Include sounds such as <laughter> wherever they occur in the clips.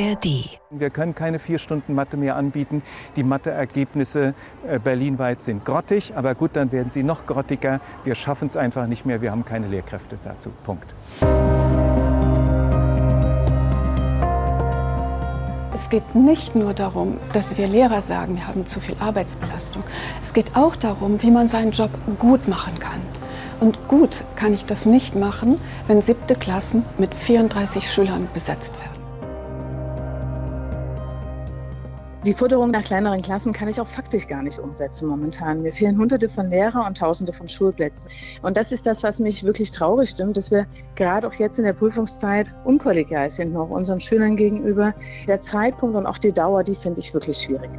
ARD. Wir können keine vier Stunden Mathe mehr anbieten. Die Matheergebnisse äh, berlinweit sind grottig, aber gut, dann werden sie noch grottiger. Wir schaffen es einfach nicht mehr. Wir haben keine Lehrkräfte dazu. Punkt. Es geht nicht nur darum, dass wir Lehrer sagen, wir haben zu viel Arbeitsbelastung. Es geht auch darum, wie man seinen Job gut machen kann. Und gut kann ich das nicht machen, wenn siebte Klassen mit 34 Schülern besetzt werden. Die Forderung nach kleineren Klassen kann ich auch faktisch gar nicht umsetzen momentan. Mir fehlen Hunderte von Lehrern und Tausende von Schulplätzen. Und das ist das, was mich wirklich traurig stimmt, dass wir gerade auch jetzt in der Prüfungszeit unkollegial finden, auch unseren Schülern gegenüber. Der Zeitpunkt und auch die Dauer, die finde ich wirklich schwierig.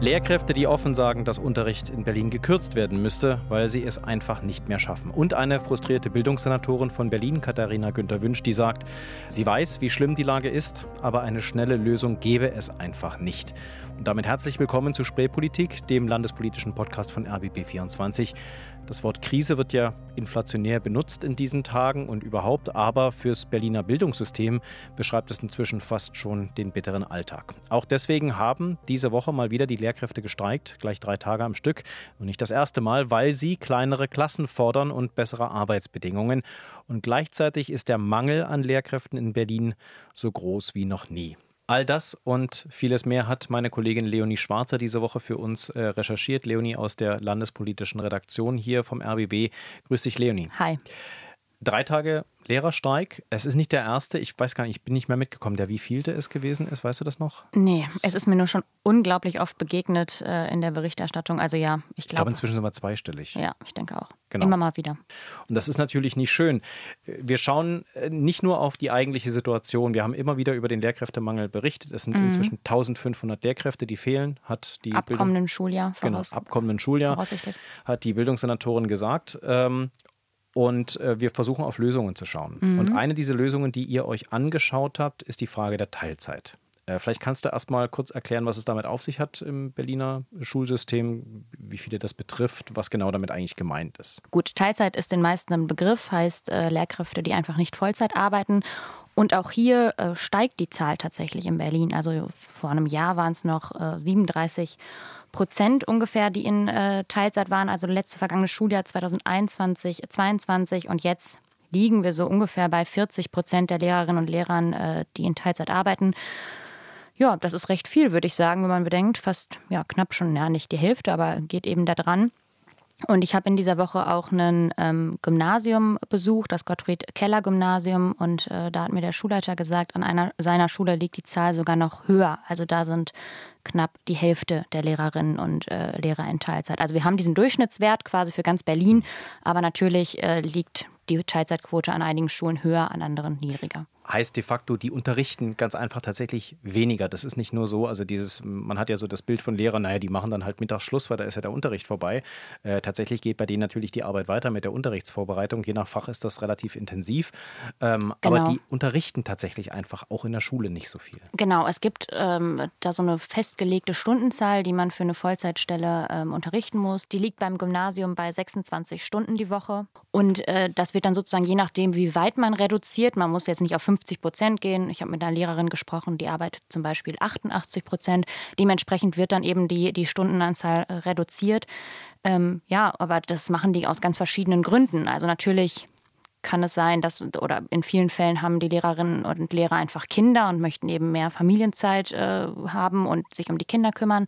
Lehrkräfte, die offen sagen, dass Unterricht in Berlin gekürzt werden müsste, weil sie es einfach nicht mehr schaffen. Und eine frustrierte Bildungssenatorin von Berlin, Katharina Günther-Wünsch, die sagt, sie weiß, wie schlimm die Lage ist, aber eine schnelle Lösung gäbe es einfach nicht. Und damit herzlich willkommen zu Spreepolitik, dem landespolitischen Podcast von RBB24. Das Wort Krise wird ja inflationär benutzt in diesen Tagen und überhaupt, aber fürs Berliner Bildungssystem beschreibt es inzwischen fast schon den bitteren Alltag. Auch deswegen haben diese Woche mal wieder die Lehrkräfte gestreikt, gleich drei Tage am Stück. Und nicht das erste Mal, weil sie kleinere Klassen fordern und bessere Arbeitsbedingungen. Und gleichzeitig ist der Mangel an Lehrkräften in Berlin so groß wie noch nie. All das und vieles mehr hat meine Kollegin Leonie Schwarzer diese Woche für uns äh, recherchiert. Leonie aus der landespolitischen Redaktion hier vom RBB. Grüß dich, Leonie. Hi. Drei Tage Lehrerstreik. Es ist nicht der erste. Ich weiß gar nicht, ich bin nicht mehr mitgekommen, der wievielte es gewesen ist. Weißt du das noch? Nee, es ist mir nur schon unglaublich oft begegnet äh, in der Berichterstattung. Also ja, ich glaube. Ich glaube, inzwischen sind wir zweistellig. Ja, ich denke auch. Genau. Immer mal wieder. Und das ist natürlich nicht schön. Wir schauen äh, nicht nur auf die eigentliche Situation. Wir haben immer wieder über den Lehrkräftemangel berichtet. Es sind mhm. inzwischen 1500 Lehrkräfte, die fehlen, hat die abkommenden Bildung, Schuljahr. Genau, abkommenden Schuljahr hat die Bildungssenatorin gesagt. Ähm, und äh, wir versuchen auf Lösungen zu schauen. Mhm. Und eine dieser Lösungen, die ihr euch angeschaut habt, ist die Frage der Teilzeit. Äh, vielleicht kannst du erst mal kurz erklären, was es damit auf sich hat im Berliner Schulsystem, wie viele das betrifft, was genau damit eigentlich gemeint ist. Gut, Teilzeit ist den meisten ein Begriff, heißt äh, Lehrkräfte, die einfach nicht Vollzeit arbeiten. Und auch hier äh, steigt die Zahl tatsächlich in Berlin. Also vor einem Jahr waren es noch 37 Prozent ungefähr, die in äh, Teilzeit waren, also letzte vergangene Schuljahr 2021, 2022 und jetzt liegen wir so ungefähr bei 40 Prozent der Lehrerinnen und Lehrern, äh, die in Teilzeit arbeiten. Ja, das ist recht viel, würde ich sagen, wenn man bedenkt, fast ja knapp schon, ja nicht die Hälfte, aber geht eben da dran. Und ich habe in dieser Woche auch ein ähm, Gymnasium besucht, das Gottfried Keller Gymnasium. Und äh, da hat mir der Schulleiter gesagt, an einer seiner Schule liegt die Zahl sogar noch höher. Also da sind knapp die Hälfte der Lehrerinnen und äh, Lehrer in Teilzeit. Also wir haben diesen Durchschnittswert quasi für ganz Berlin, aber natürlich äh, liegt die Teilzeitquote an einigen Schulen höher, an anderen niedriger heißt de facto, die unterrichten ganz einfach tatsächlich weniger. Das ist nicht nur so, also dieses, man hat ja so das Bild von Lehrern, naja, die machen dann halt Mittagsschluss, weil da ist ja der Unterricht vorbei. Äh, tatsächlich geht bei denen natürlich die Arbeit weiter mit der Unterrichtsvorbereitung. Je nach Fach ist das relativ intensiv. Ähm, genau. Aber die unterrichten tatsächlich einfach auch in der Schule nicht so viel. Genau, es gibt ähm, da so eine festgelegte Stundenzahl, die man für eine Vollzeitstelle ähm, unterrichten muss. Die liegt beim Gymnasium bei 26 Stunden die Woche. Und äh, das wird dann sozusagen je nachdem, wie weit man reduziert. Man muss jetzt nicht auf 50 Prozent gehen. Ich habe mit einer Lehrerin gesprochen, die arbeitet zum Beispiel 88 Prozent. Dementsprechend wird dann eben die, die Stundenanzahl äh, reduziert. Ähm, ja, aber das machen die aus ganz verschiedenen Gründen. Also natürlich kann es sein, dass, oder in vielen Fällen haben die Lehrerinnen und Lehrer einfach Kinder und möchten eben mehr Familienzeit äh, haben und sich um die Kinder kümmern.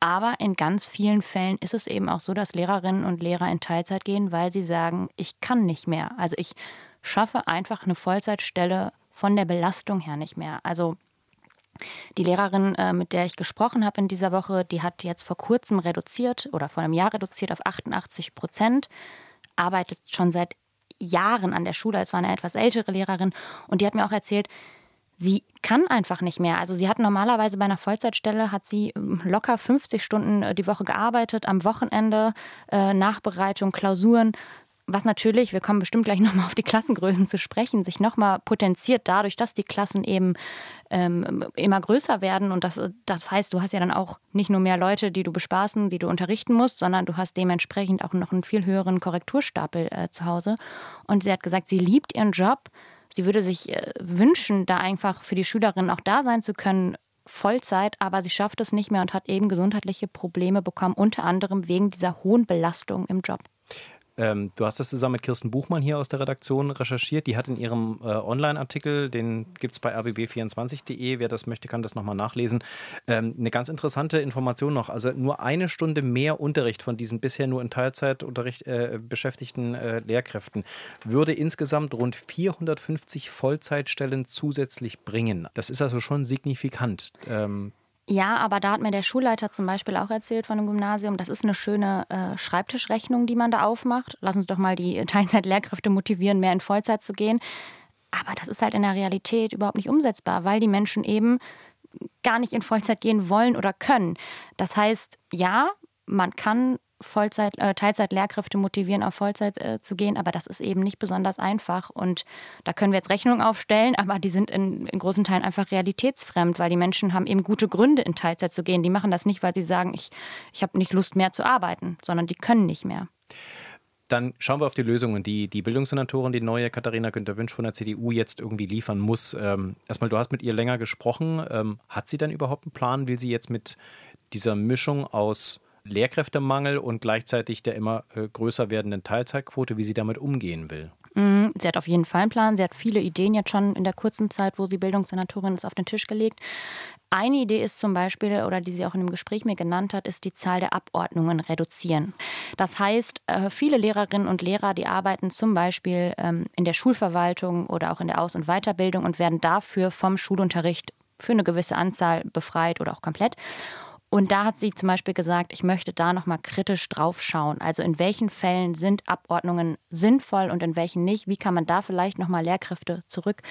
Aber in ganz vielen Fällen ist es eben auch so, dass Lehrerinnen und Lehrer in Teilzeit gehen, weil sie sagen, ich kann nicht mehr. Also ich schaffe einfach eine Vollzeitstelle von der Belastung her nicht mehr. Also die Lehrerin, äh, mit der ich gesprochen habe in dieser Woche, die hat jetzt vor kurzem reduziert oder vor einem Jahr reduziert auf 88 Prozent, arbeitet schon seit Jahren an der Schule. Es war eine etwas ältere Lehrerin und die hat mir auch erzählt, sie kann einfach nicht mehr. Also sie hat normalerweise bei einer Vollzeitstelle hat sie ähm, locker 50 Stunden äh, die Woche gearbeitet, am Wochenende äh, Nachbereitung, Klausuren was natürlich, wir kommen bestimmt gleich <laughs> nochmal auf die Klassengrößen zu sprechen, sich nochmal potenziert dadurch, dass die Klassen eben ähm, immer größer werden. Und das, das heißt, du hast ja dann auch nicht nur mehr Leute, die du bespaßen, die du unterrichten musst, sondern du hast dementsprechend auch noch einen viel höheren Korrekturstapel äh, zu Hause. Und sie hat gesagt, sie liebt ihren Job. Sie würde sich äh, wünschen, da einfach für die Schülerinnen auch da sein zu können, Vollzeit, aber sie schafft es nicht mehr und hat eben gesundheitliche Probleme bekommen, unter anderem wegen dieser hohen Belastung im Job. Ähm, du hast das zusammen mit Kirsten Buchmann hier aus der Redaktion recherchiert. Die hat in ihrem äh, Online-Artikel, den gibt es bei rbb24.de, wer das möchte, kann das nochmal nachlesen, ähm, eine ganz interessante Information noch. Also nur eine Stunde mehr Unterricht von diesen bisher nur in Teilzeitunterricht äh, beschäftigten äh, Lehrkräften würde insgesamt rund 450 Vollzeitstellen zusätzlich bringen. Das ist also schon signifikant. Ähm, ja, aber da hat mir der Schulleiter zum Beispiel auch erzählt von dem Gymnasium, das ist eine schöne äh, Schreibtischrechnung, die man da aufmacht. Lass uns doch mal die <laughs> Teilzeitlehrkräfte motivieren, mehr in Vollzeit zu gehen. Aber das ist halt in der Realität überhaupt nicht umsetzbar, weil die Menschen eben gar nicht in Vollzeit gehen wollen oder können. Das heißt, ja, man kann Vollzeit, äh, Teilzeitlehrkräfte motivieren, auf Vollzeit äh, zu gehen, aber das ist eben nicht besonders einfach. Und da können wir jetzt Rechnungen aufstellen, <laughs> aber die sind in, in großen Teilen einfach realitätsfremd, weil die Menschen haben eben gute Gründe, in Teilzeit zu gehen. Die machen das nicht, weil sie sagen, ich, ich habe nicht Lust mehr zu arbeiten, sondern die können nicht mehr. Dann schauen wir auf die Lösungen, die die Bildungssenatorin, die neue Katharina Günther-Wünsch von der CDU jetzt irgendwie liefern muss. Ähm, erstmal, du hast mit ihr länger gesprochen. Ähm, hat sie dann überhaupt einen Plan, wie sie jetzt mit dieser Mischung aus Lehrkräftemangel und gleichzeitig der immer äh, größer werdenden Teilzeitquote, wie sie damit umgehen will. Mhm, sie hat auf jeden Fall einen Plan. Sie hat viele Ideen jetzt schon in der kurzen Zeit, wo sie Bildungssenatorin ist, auf den Tisch gelegt. Eine Idee ist zum Beispiel, oder die sie auch in einem Gespräch mir genannt hat, ist die Zahl der Abordnungen reduzieren. Das heißt, äh, viele Lehrerinnen und Lehrer, die arbeiten zum Beispiel ähm, in der Schulverwaltung oder auch in der Aus- und Weiterbildung und werden dafür vom Schulunterricht für eine gewisse Anzahl befreit oder auch komplett. Und da hat sie zum Beispiel gesagt, ich möchte da nochmal kritisch drauf schauen. Also in welchen Fällen sind Abordnungen sinnvoll und in welchen nicht? Wie kann man da vielleicht nochmal Lehrkräfte zurück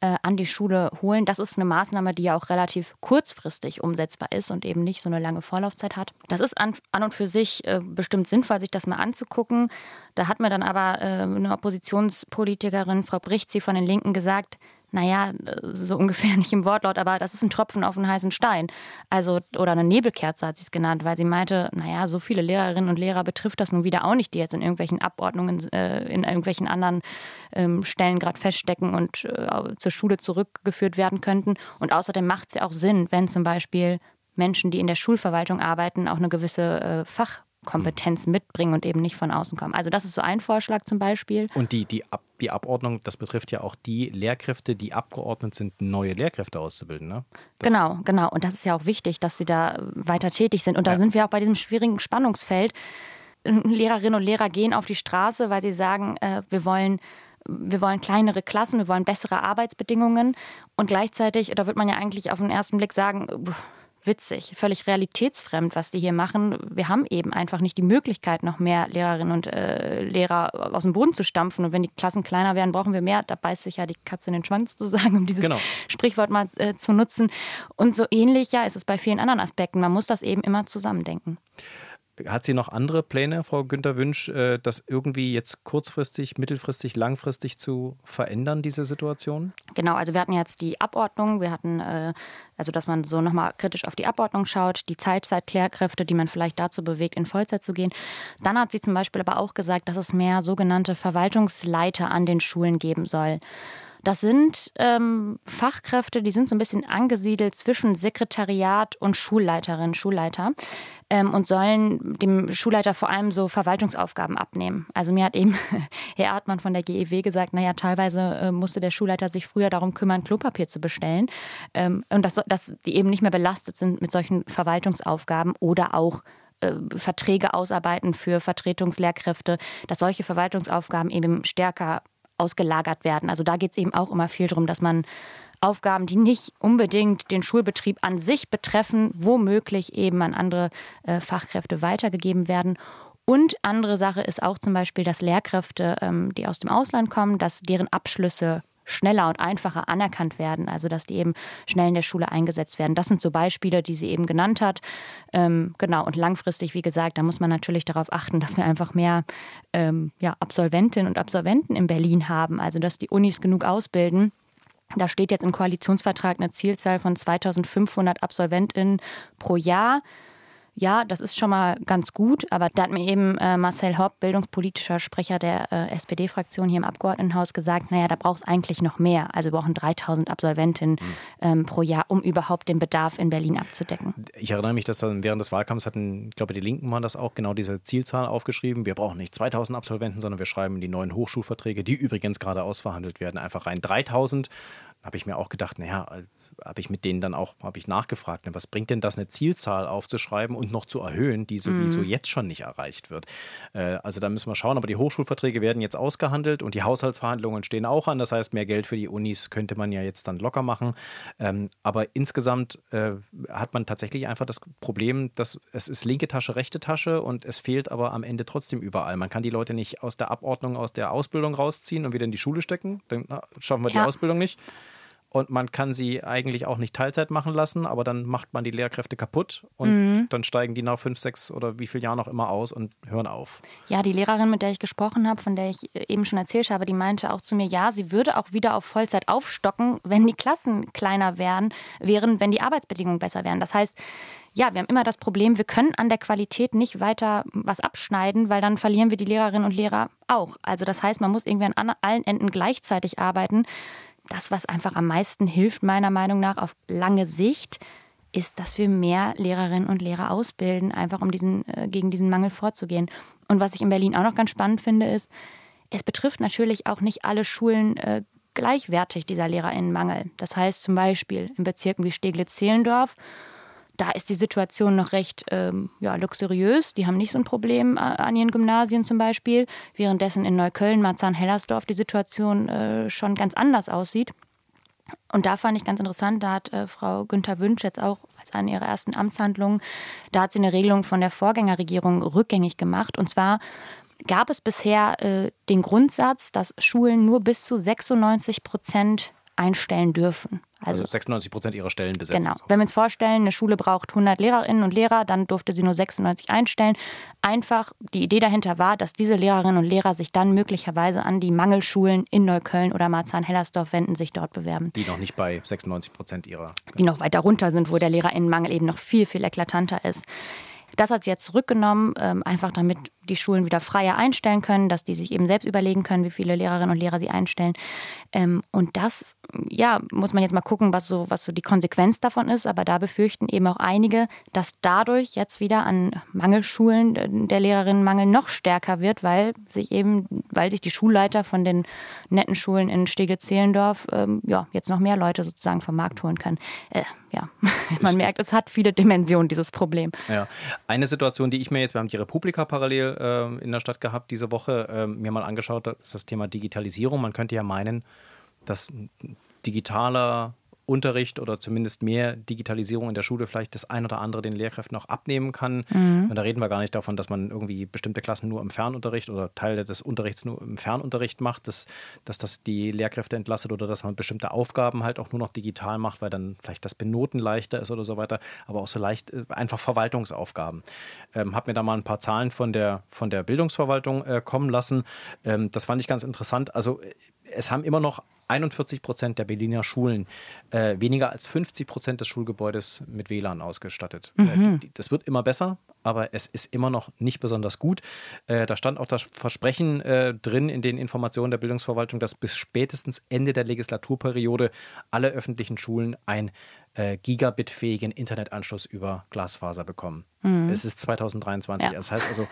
äh, an die Schule holen? Das ist eine Maßnahme, die ja auch relativ kurzfristig umsetzbar ist und eben nicht so eine lange Vorlaufzeit hat. Das ist an, an und für sich äh, bestimmt sinnvoll, sich das mal anzugucken. Da hat mir dann aber äh, eine Oppositionspolitikerin, Frau Bricht, sie von den Linken gesagt, naja, so ungefähr <laughs> nicht im Wortlaut, aber das ist ein Tropfen auf einen heißen Stein. Also, oder eine Nebelkerze hat sie es genannt, weil sie meinte, naja, so viele Lehrerinnen und Lehrer betrifft das nun wieder auch nicht, die jetzt in irgendwelchen Abordnungen, äh, in irgendwelchen anderen ähm, Stellen gerade feststecken und äh, zur Schule zurückgeführt werden könnten. Und außerdem macht es ja auch Sinn, wenn zum Beispiel Menschen, die in der Schulverwaltung arbeiten, auch eine gewisse äh, Fach Kompetenz mitbringen und eben nicht von außen kommen. Also das ist so ein Vorschlag zum Beispiel. Und die, die, Ab die Abordnung, das betrifft ja auch die Lehrkräfte, die abgeordnet sind, neue Lehrkräfte auszubilden. Ne? genau, genau. Und das ist ja auch wichtig, dass sie da weiter tätig sind. Und da ja. sind wir auch bei diesem schwierigen Spannungsfeld. Lehrerinnen und Lehrer gehen auf die Straße, weil sie sagen, äh, wir wollen wir wollen kleinere Klassen, wir wollen bessere Arbeitsbedingungen. Und gleichzeitig, da wird man ja eigentlich auf den ersten Blick sagen, witzig, völlig realitätsfremd, was die hier machen. Wir haben eben einfach nicht die Möglichkeit, noch mehr Lehrerinnen und äh, Lehrer aus dem Boden zu stampfen. Und wenn die Klassen kleiner werden, brauchen wir mehr. Da beißt sich ja die Katze in den Schwanz zu sagen, um dieses genau. Sprichwort mal äh, zu nutzen. Und so ähnlich ja ist es bei vielen anderen Aspekten. Man muss das eben immer zusammendenken. Hat sie noch andere Pläne, Frau Günter Wünsch, äh, das irgendwie jetzt kurzfristig, mittelfristig, langfristig zu verändern, diese Situation? Genau, also wir hatten jetzt die Abordnung, wir hatten, äh, also dass man so nochmal kritisch auf die Abordnung schaut, die Teilzeitklärkräfte, die man vielleicht dazu bewegt, in Vollzeit zu gehen. Dann hat sie zum Beispiel aber auch gesagt, dass es mehr sogenannte Verwaltungsleiter an den Schulen geben soll. Das sind ähm, Fachkräfte, die sind so ein bisschen angesiedelt zwischen Sekretariat und Schulleiterin, Schulleiter ähm, und sollen dem Schulleiter vor allem so Verwaltungsaufgaben abnehmen. Also mir hat eben <laughs> Herr Artmann von der GEW gesagt, naja, teilweise äh, musste der Schulleiter sich früher darum kümmern, Klopapier zu bestellen ähm, und dass, dass die eben nicht mehr belastet sind mit solchen Verwaltungsaufgaben oder auch äh, Verträge ausarbeiten für Vertretungslehrkräfte, dass solche Verwaltungsaufgaben eben stärker ausgelagert werden. Also da geht es eben auch immer viel darum, dass man Aufgaben, die nicht unbedingt den Schulbetrieb an sich betreffen, womöglich eben an andere äh, Fachkräfte weitergegeben werden. Und andere Sache ist auch zum Beispiel, dass Lehrkräfte, ähm, die aus dem Ausland kommen, dass deren Abschlüsse schneller und einfacher anerkannt werden, also dass die eben schnell in der Schule eingesetzt werden. Das sind so Beispiele, die sie eben genannt hat. Ähm, genau, und langfristig, wie gesagt, da muss man natürlich darauf achten, dass wir einfach mehr ähm, ja, Absolventinnen und Absolventen in Berlin haben, also dass die Unis genug ausbilden. Da steht jetzt im Koalitionsvertrag eine Zielzahl von 2500 Absolventinnen pro Jahr ja, das ist schon mal ganz gut, aber da hat mir eben äh, Marcel Hopp, bildungspolitischer Sprecher der äh, SPD-Fraktion hier im Abgeordnetenhaus, gesagt, naja, da braucht es eigentlich noch mehr. Also wir brauchen 3000 Absolventinnen mhm. ähm, pro Jahr, um überhaupt den Bedarf in Berlin abzudecken. Ich erinnere mich, dass dann während des Wahlkampfs hatten, ich glaube, die Linken waren das auch, genau diese Zielzahl aufgeschrieben. Wir brauchen nicht 2000 Absolventen, sondern wir schreiben die neuen Hochschulverträge, die übrigens gerade ausverhandelt werden, einfach rein 3000 habe ich mir auch gedacht, naja, habe ich mit denen dann auch habe ich nachgefragt, ne, was bringt denn das, eine Zielzahl aufzuschreiben und noch zu erhöhen, die sowieso mhm. jetzt schon nicht erreicht wird. Äh, also da müssen wir schauen, aber die Hochschulverträge werden jetzt ausgehandelt und die Haushaltsverhandlungen stehen auch an. Das heißt, mehr Geld für die Unis könnte man ja jetzt dann locker machen. Ähm, aber insgesamt äh, hat man tatsächlich einfach das Problem, dass es ist linke Tasche, rechte Tasche und es fehlt aber am Ende trotzdem überall. Man kann die Leute nicht aus der Abordnung, aus der Ausbildung rausziehen und wieder in die Schule stecken. Dann na, schaffen wir ja. die Ausbildung nicht und man kann sie eigentlich auch nicht Teilzeit machen lassen, aber dann macht man die Lehrkräfte kaputt und mhm. dann steigen die nach fünf, sechs oder wie viel Jahren noch immer aus und hören auf. Ja, die Lehrerin, mit der ich gesprochen habe, von der ich eben schon erzählt habe, die meinte auch zu mir, ja, sie würde auch wieder auf Vollzeit aufstocken, wenn die Klassen kleiner wären, wären, wenn die Arbeitsbedingungen besser wären. Das heißt, ja, wir haben immer das Problem, wir können an der Qualität nicht weiter was abschneiden, weil dann verlieren wir die Lehrerinnen und Lehrer auch. Also das heißt, man muss irgendwie an allen Enden gleichzeitig arbeiten das, was einfach am meisten hilft, meiner Meinung nach, auf lange Sicht, ist, dass wir mehr Lehrerinnen und Lehrer ausbilden, einfach um diesen, äh, gegen diesen Mangel vorzugehen. Und was ich in Berlin auch noch ganz spannend finde, ist, es betrifft natürlich auch nicht alle Schulen äh, gleichwertig, dieser Lehrerinnenmangel. Das heißt zum Beispiel in Bezirken wie Steglitz-Zehlendorf da ist die Situation noch recht ähm, ja, luxuriös. Die haben nicht so ein Problem äh, an ihren Gymnasien zum Beispiel, währenddessen in Neukölln, Marzahn-Hellersdorf die Situation äh, schon ganz anders aussieht. Und da fand ich ganz interessant, da hat äh, Frau Günther Wünsch jetzt auch als eine ihrer ersten Amtshandlungen, da hat sie eine Regelung von der Vorgängerregierung rückgängig gemacht. Und zwar gab es bisher äh, den Grundsatz, dass Schulen nur bis zu 96 Prozent einstellen dürfen. Also, also 96 Prozent ihrer Stellen besetzen. Genau. Wenn wir uns vorstellen, eine Schule braucht 100 Lehrerinnen und Lehrer, dann durfte sie nur 96 einstellen. Einfach die Idee dahinter war, dass diese Lehrerinnen und Lehrer sich dann möglicherweise an die Mangelschulen in Neukölln oder Marzahn-Hellersdorf wenden, sich dort bewerben. Die noch nicht bei 96 Prozent ihrer. Die noch weiter runter sind, wo der Lehrerinnenmangel eben noch viel, viel eklatanter ist. Das hat sie jetzt zurückgenommen, ähm, einfach damit die Schulen wieder freier einstellen können, dass die sich eben selbst überlegen können, wie viele Lehrerinnen und Lehrer sie einstellen. Ähm, und das, ja, muss man jetzt mal gucken, was so, was so die Konsequenz davon ist. Aber da befürchten eben auch einige, dass dadurch jetzt wieder an Mangelschulen der Lehrerinnenmangel noch stärker wird, weil sich eben, weil sich die Schulleiter von den netten Schulen in Steglitz-Zehlendorf ähm, ja, jetzt noch mehr Leute sozusagen vom Markt holen können. Äh, ja, <laughs> man merkt, es hat viele Dimensionen, dieses Problem. Ja. Eine Situation, die ich mir jetzt, wir haben die Republika parallel äh, in der Stadt gehabt diese Woche, äh, mir mal angeschaut, das ist das Thema Digitalisierung. Man könnte ja meinen, dass digitaler Unterricht oder zumindest mehr Digitalisierung in der Schule vielleicht das ein oder andere den Lehrkräften auch abnehmen kann. Mhm. Und da reden wir gar nicht davon, dass man irgendwie bestimmte Klassen nur im Fernunterricht oder Teile des Unterrichts nur im Fernunterricht macht, dass, dass das die Lehrkräfte entlastet oder dass man bestimmte Aufgaben halt auch nur noch digital macht, weil dann vielleicht das Benoten leichter ist oder so weiter, aber auch so leicht äh, einfach Verwaltungsaufgaben. Ähm, habe mir da mal ein paar Zahlen von der, von der Bildungsverwaltung äh, kommen lassen. Ähm, das fand ich ganz interessant. Also es haben immer noch 41 Prozent der Berliner Schulen äh, weniger als 50 Prozent des Schulgebäudes mit WLAN ausgestattet. Äh, mhm. Äh, das wird immer besser, aber es ist immer noch nicht besonders gut. Äh, da stand auch das Versprechen äh, drin in den Informationen der Bildungsverwaltung, dass bis spätestens Ende der Legislaturperiode alle öffentlichen Schulen ein äh, gigabitfähigen Internetanschluss über Glasfaser bekommen. Mhm. Es ist 2023. Ja. Das heißt also,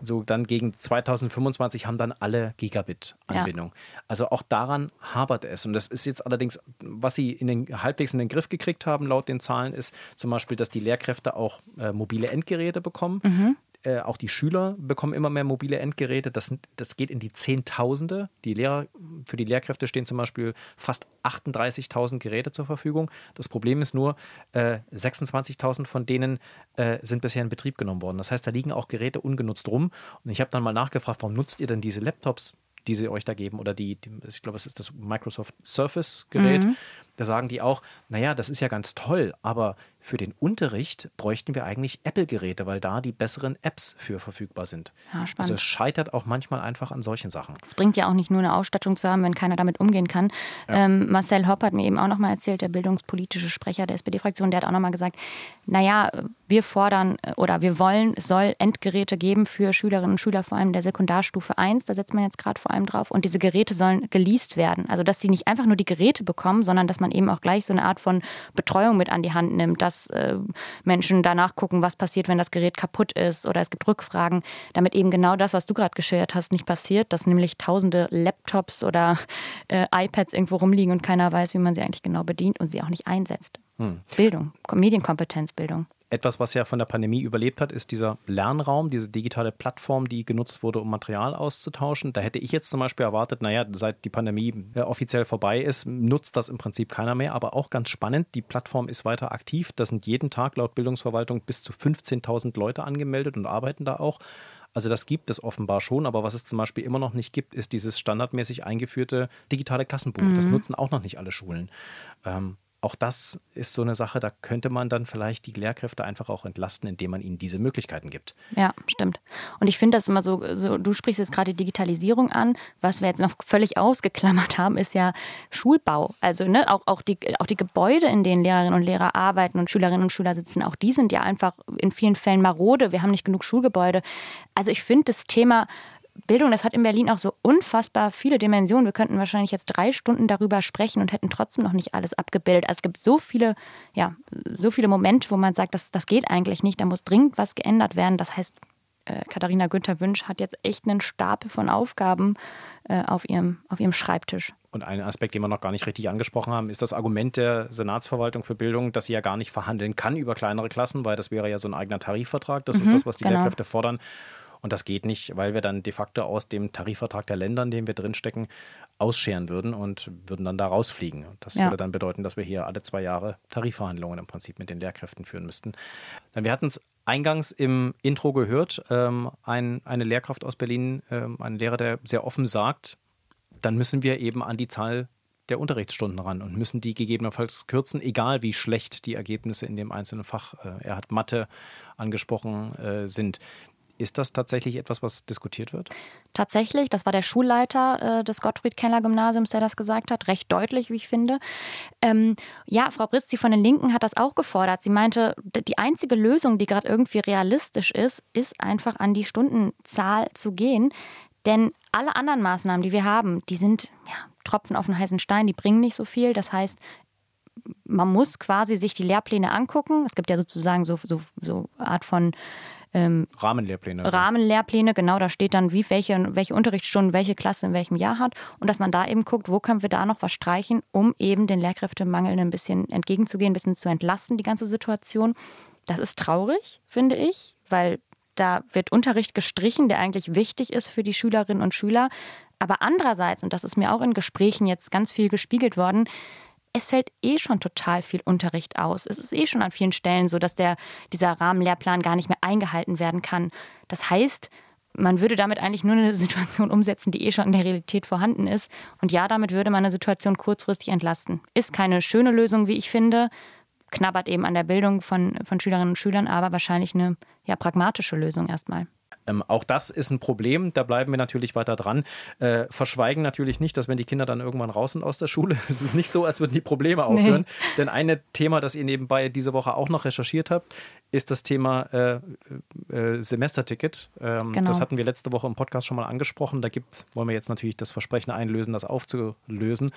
so dann gegen 2025 haben dann alle Gigabit-Anbindung. Ja. Also auch daran hapert es. Und das ist jetzt allerdings, was sie in den, halbwegs in den Griff gekriegt haben, laut den Zahlen, ist zum Beispiel, dass die Lehrkräfte auch äh, mobile Endgeräte bekommen. Mhm. Äh, auch die Schüler bekommen immer mehr mobile Endgeräte. Das, das geht in die Zehntausende. Die Lehrer, für die Lehrkräfte stehen zum Beispiel fast 38.000 Geräte zur Verfügung. Das Problem ist nur, äh, 26.000 von denen äh, sind bisher in Betrieb genommen worden. Das heißt, da liegen auch Geräte ungenutzt rum. Und ich habe dann mal nachgefragt, warum nutzt ihr denn diese Laptops die sie euch da geben oder die, die ich glaube, es ist das Microsoft Surface-Gerät. Mhm. Da sagen die auch, naja, das ist ja ganz toll, aber für den Unterricht bräuchten wir eigentlich Apple-Geräte, weil da die besseren Apps für verfügbar sind. Ja, spannend. Also es scheitert auch manchmal einfach an solchen Sachen. Es bringt ja auch nicht nur eine Ausstattung zu haben, wenn keiner damit umgehen kann. Ja. Ähm, Marcel Hopp hat mir eben auch nochmal erzählt, der bildungspolitische Sprecher der SPD-Fraktion, der hat auch nochmal gesagt, naja, wir fordern äh, oder wir wollen, es soll Endgeräte geben für Schülerinnen und Schüler, vor allem der Sekundarstufe 1, da setzt man jetzt gerade vor allem drauf. Und diese Geräte sollen geleast werden. Also dass sie nicht einfach nur die Geräte bekommen, sondern dass man eben auch gleich so eine Art von Betreuung mit an die Hand nimmt, dass dass äh, Menschen danach gucken, was passiert, wenn das Gerät kaputt ist oder es gibt Rückfragen, damit eben genau das, was du gerade geschildert hast, nicht passiert, dass nämlich tausende Laptops oder äh, iPads irgendwo rumliegen und keiner weiß, wie man sie eigentlich genau bedient und sie auch nicht einsetzt. Hm. Bildung, Medienkompetenzbildung. Etwas, was ja von der Pandemie überlebt hat, ist dieser Lernraum, diese digitale Plattform, die genutzt wurde, um Material auszutauschen. Da hätte ich jetzt zum Beispiel erwartet, naja, seit die Pandemie äh, offiziell vorbei ist, nutzt das im Prinzip keiner mehr. Aber auch ganz spannend, die Plattform ist weiter aktiv. Da sind jeden Tag laut Bildungsverwaltung bis zu 15.000 Leute angemeldet und arbeiten da auch. Also das gibt es offenbar schon, aber was es zum Beispiel immer noch nicht gibt, ist dieses standardmäßig eingeführte digitale Klassenbuch. Mhm. Das nutzen auch noch nicht alle Schulen. Ähm, auch das ist so eine Sache, da könnte man dann vielleicht die Lehrkräfte einfach auch entlasten, indem man ihnen diese Möglichkeiten gibt. Ja, stimmt. Und ich finde das immer so, so, du sprichst jetzt gerade die Digitalisierung an. Was wir jetzt noch völlig ausgeklammert <laughs> haben, ist ja Schulbau. Also ne, auch, auch, die, auch die Gebäude, in denen Lehrerinnen und Lehrer arbeiten und Schülerinnen und Schüler sitzen, auch die sind ja einfach in vielen Fällen marode. Wir haben nicht genug Schulgebäude. Also ich finde das Thema Bildung, das hat in Berlin auch so unfassbar viele Dimensionen. Wir könnten wahrscheinlich jetzt drei Stunden darüber sprechen und hätten trotzdem noch nicht alles abgebildet. Also es gibt so viele, ja, so viele Momente, wo man sagt, das, das geht eigentlich nicht, da muss dringend was geändert werden. Das heißt, äh, Katharina Günther Wünsch hat jetzt echt einen Stapel von Aufgaben äh, auf, ihrem, auf ihrem Schreibtisch. Und ein Aspekt, den wir noch gar nicht richtig angesprochen haben, ist das Argument der Senatsverwaltung für Bildung, dass sie ja gar nicht verhandeln kann über kleinere Klassen, weil das wäre ja so ein eigener Tarifvertrag. Das mhm, ist das, was die genau. Lehrkräfte fordern. Und das geht nicht, weil wir dann de facto aus dem Tarifvertrag der Länder, in dem wir drinstecken, ausscheren würden und würden dann da rausfliegen. Das ja. würde dann bedeuten, dass wir hier alle zwei Jahre Tarifverhandlungen im Prinzip mit den Lehrkräften führen müssten. Wir hatten es eingangs im Intro gehört, ähm, ein, eine Lehrkraft aus Berlin, ähm, ein Lehrer, der sehr offen sagt, dann müssen wir eben an die Zahl der Unterrichtsstunden ran und müssen die gegebenenfalls kürzen, egal wie schlecht die Ergebnisse in dem einzelnen Fach, äh, er hat Mathe angesprochen, äh, sind. Ist das tatsächlich etwas, was diskutiert wird? Tatsächlich, das war der Schulleiter äh, des Gottfried-Keller-Gymnasiums, der das gesagt hat, recht deutlich, wie ich finde. Ähm, ja, Frau Britzzi von den Linken hat das auch gefordert. Sie meinte, die einzige Lösung, die gerade irgendwie realistisch ist, ist einfach an die Stundenzahl zu gehen. Denn alle anderen Maßnahmen, die wir haben, die sind ja, Tropfen auf den heißen Stein, die bringen nicht so viel. Das heißt, man muss quasi sich die Lehrpläne angucken. Es gibt ja sozusagen so, so, so Art von ähm, Rahmenlehrpläne. Rahmenlehrpläne, genau, da steht dann, wie welche, welche Unterrichtsstunden welche Klasse in welchem Jahr hat und dass man da eben guckt, wo können wir da noch was streichen, um eben den Lehrkräftemangel ein bisschen entgegenzugehen, ein bisschen zu entlasten, die ganze Situation. Das ist traurig, finde ich, weil da wird Unterricht gestrichen, der eigentlich wichtig ist für die Schülerinnen und Schüler. Aber andererseits, und das ist mir auch in Gesprächen jetzt ganz viel gespiegelt worden, es fällt eh schon total viel Unterricht aus. Es ist eh schon an vielen Stellen so, dass der, dieser Rahmenlehrplan gar nicht mehr eingehalten werden kann. Das heißt, man würde damit eigentlich nur eine <laughs> Situation umsetzen, die eh schon in der Realität vorhanden ist. Und ja, damit würde man eine Situation kurzfristig entlasten. Ist keine schöne Lösung, wie ich finde, knabbert eben an der Bildung von, von Schülerinnen und Schülern, aber wahrscheinlich eine ja, pragmatische Lösung erstmal. Ähm, auch das ist ein Problem, da bleiben wir natürlich weiter dran. Äh, verschweigen natürlich nicht, dass wenn die Kinder dann irgendwann raus sind aus der Schule, <laughs> es ist nicht so, als würden die Probleme aufhören. Nee. Denn ein Thema, das ihr nebenbei diese Woche auch noch recherchiert habt, ist das Thema äh, äh, Semesterticket. Ähm, genau. Das hatten wir letzte Woche im Podcast schon mal angesprochen. Da gibt, wollen wir jetzt natürlich das Versprechen einlösen, das aufzulösen.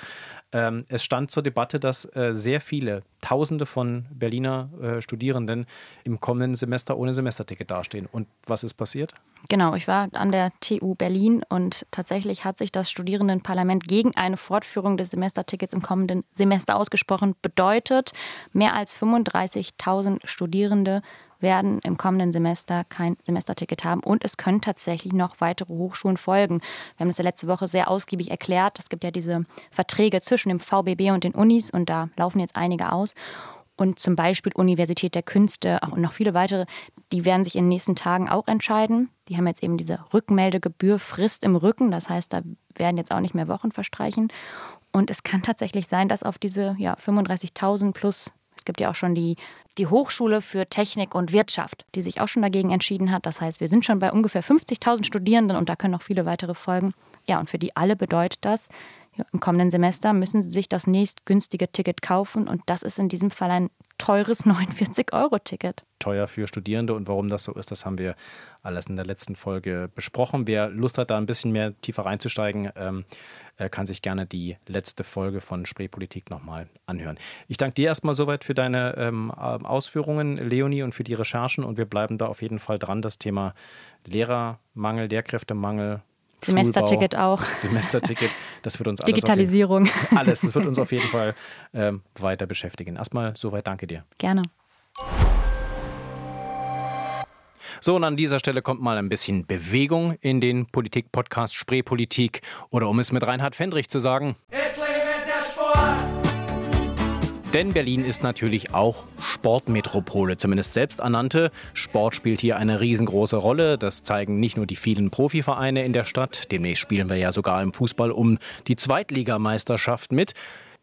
Ähm, es stand zur Debatte, dass äh, sehr viele Tausende von Berliner äh, Studierenden im kommenden Semester ohne Semesterticket dastehen. Und was ist passiert? Genau, ich war an der TU Berlin und tatsächlich hat sich das Studierendenparlament gegen eine Fortführung des Semestertickets im kommenden Semester ausgesprochen. Bedeutet, mehr als 35.000 Studierende werden im kommenden Semester kein Semesterticket haben und es können tatsächlich noch weitere Hochschulen folgen. Wir haben das ja letzte Woche sehr ausgiebig erklärt. Es gibt ja diese Verträge zwischen dem VBB und den Unis und da laufen jetzt einige aus. und zum Beispiel Universität der Künste und noch viele weitere, die werden sich in den nächsten Tagen auch entscheiden. Die haben jetzt eben diese Rückmeldegebühr Frist im Rücken. Das heißt, da werden jetzt auch nicht mehr Wochen verstreichen. Und es kann tatsächlich sein, dass auf diese ja, 35.000 plus, gibt ja auch schon die, die Hochschule für Technik und Wirtschaft, die sich auch schon dagegen entschieden hat. Das heißt, wir sind schon bei ungefähr 50.000 Studierenden und da können noch viele weitere folgen. Ja, und für die alle bedeutet das, Im kommenden Semester müssen Sie sich das nächstgünstige Ticket kaufen und das ist in diesem Fall ein teures <laughs> 49-Euro-Ticket. Teuer für Studierende und warum das so ist, das haben wir alles in der letzten Folge besprochen. Wer Lust hat, da ein bisschen mehr tiefer reinzusteigen, ähm, äh, kann sich gerne die letzte Folge von Spreepolitik nochmal anhören. Ich danke dir erstmal soweit für deine ähm, Ausführungen, Leonie, und für die Recherchen und wir bleiben da auf jeden Fall dran. Das Thema Lehrermangel, Lehrkräftemangel, Semesterticket auch. <laughs> Semesterticket, das wird uns alles Digitalisierung. Jeden, <laughs> alles, das wird uns auf jeden <laughs> Fall ähm, weiter beschäftigen. Erstmal soweit danke dir. Gerne. So, und an dieser Stelle kommt mal ein bisschen Bewegung in den Politik-Podcast Spreepolitik. Oder um es mit Reinhard Fendrich zu sagen. Sport! Denn Berlin ist natürlich auch Sportmetropole, zumindest selbsternannte. Sport spielt hier eine riesengroße Rolle. Das zeigen nicht nur die vielen Profivereine in der Stadt. Demnächst spielen wir ja sogar im Fußball um die Zweitligameisterschaft mit.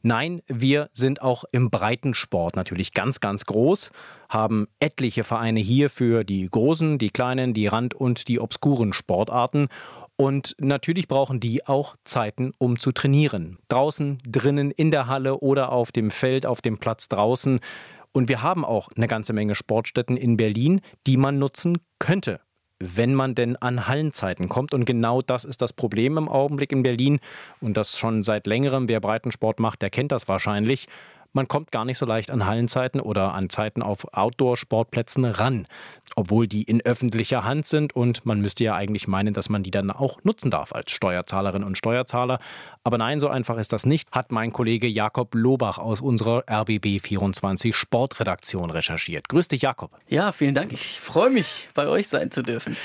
Nein, wir sind auch im Breitensport natürlich ganz, ganz groß, haben etliche Vereine hier für die großen, die kleinen, die Rand- und die obskuren Sportarten. Und natürlich brauchen die auch Zeiten, um zu trainieren. Draußen, drinnen, in der Halle oder auf dem Feld, auf dem Platz draußen. Und wir haben auch eine ganze Menge Sportstätten in Berlin, die man nutzen könnte, wenn man denn an Hallenzeiten kommt. Und genau das ist das Problem im Augenblick in Berlin. Und das schon seit längerem. Wer Breitensport macht, der kennt das wahrscheinlich man kommt gar nicht so leicht an Hallenzeiten oder an Zeiten auf Outdoor-Sportplätzen ran, obwohl die in öffentlicher Hand sind und man müsste ja eigentlich meinen, dass man die dann auch nutzen darf als Steuerzahlerin und Steuerzahler. Aber nein, so einfach ist das nicht, hat mein Kollege Jakob Lobach aus unserer RBB 24 Sportredaktion recherchiert. Grüß dich, Jakob. Ja, vielen Dank. Ich freue mich, bei euch sein zu dürfen.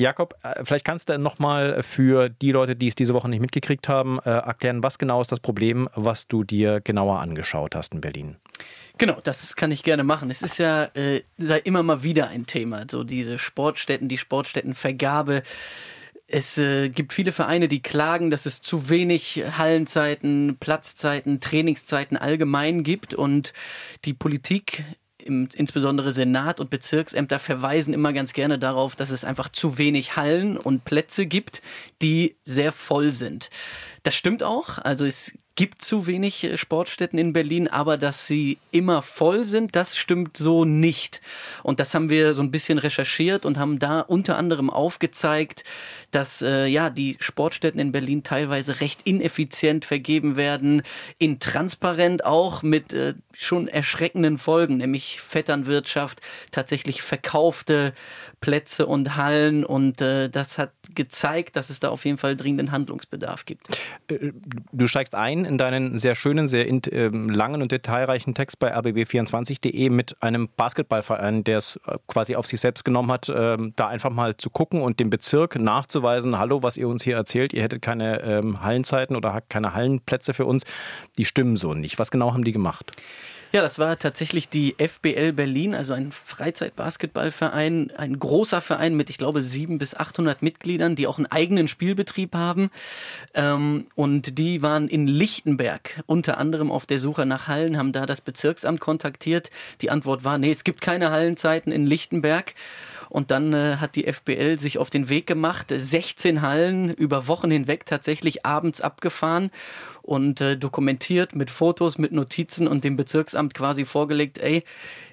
Jakob, äh, vielleicht kannst du nochmal für die Leute, die es diese Woche nicht mitgekriegt haben, äh, erklären, was genau ist das Problem, was du dir genauer angeschaut hast in Berlin? Genau, das kann ich gerne machen. Es ist ja äh, immer mal wieder ein Thema, so diese Sportstätten, die Sportstättenvergabe. Es äh, gibt viele Vereine, die klagen, dass es zu wenig Hallenzeiten, Platzzeiten, Trainingszeiten allgemein gibt und die Politik im, insbesondere Senat und Bezirksämter verweisen immer ganz gerne darauf, dass es einfach zu wenig Hallen und Plätze gibt, die sehr voll sind. Das stimmt auch. Also es gibt zu wenig äh, Sportstätten in Berlin, aber dass sie immer voll sind, das stimmt so nicht. Und das haben wir so ein bisschen recherchiert und haben da unter anderem aufgezeigt, dass äh, ja die Sportstätten in Berlin teilweise recht ineffizient vergeben werden, intransparent auch mit äh, schon erschreckenden Folgen, nämlich Vetternwirtschaft, tatsächlich verkaufte Plätze und Hallen und äh, das hat gezeigt, dass es da auf jeden Fall dringenden Handlungsbedarf gibt. Äh, du steigst ein in deinen sehr schönen, sehr äh, langen und detailreichen Text bei rbb24.de mit einem Basketballverein, der es äh, quasi auf sich selbst genommen hat, äh, da einfach mal zu gucken und dem Bezirk nachzuweisen, hallo, was ihr uns hier erzählt, ihr hättet keine ähm, Hallenzeiten oder keine Hallenplätze für uns, die stimmen so nicht. Was genau haben die gemacht? Ja, das war tatsächlich die FBL Berlin, also ein Freizeitbasketballverein, ein großer Verein mit, ich glaube, sieben bis 800 Mitgliedern, die auch einen eigenen Spielbetrieb haben. Ähm, und die waren in Lichtenberg unter anderem auf der Suche nach Hallen, haben da das Bezirksamt kontaktiert. Die Antwort war, nee, es gibt keine Hallenzeiten in Lichtenberg. Und dann äh, hat die FBL sich auf den Weg gemacht, 16 Hallen über Wochen hinweg tatsächlich abends abgefahren und äh, dokumentiert mit Fotos, mit Notizen und dem Bezirksamt quasi vorgelegt, ey,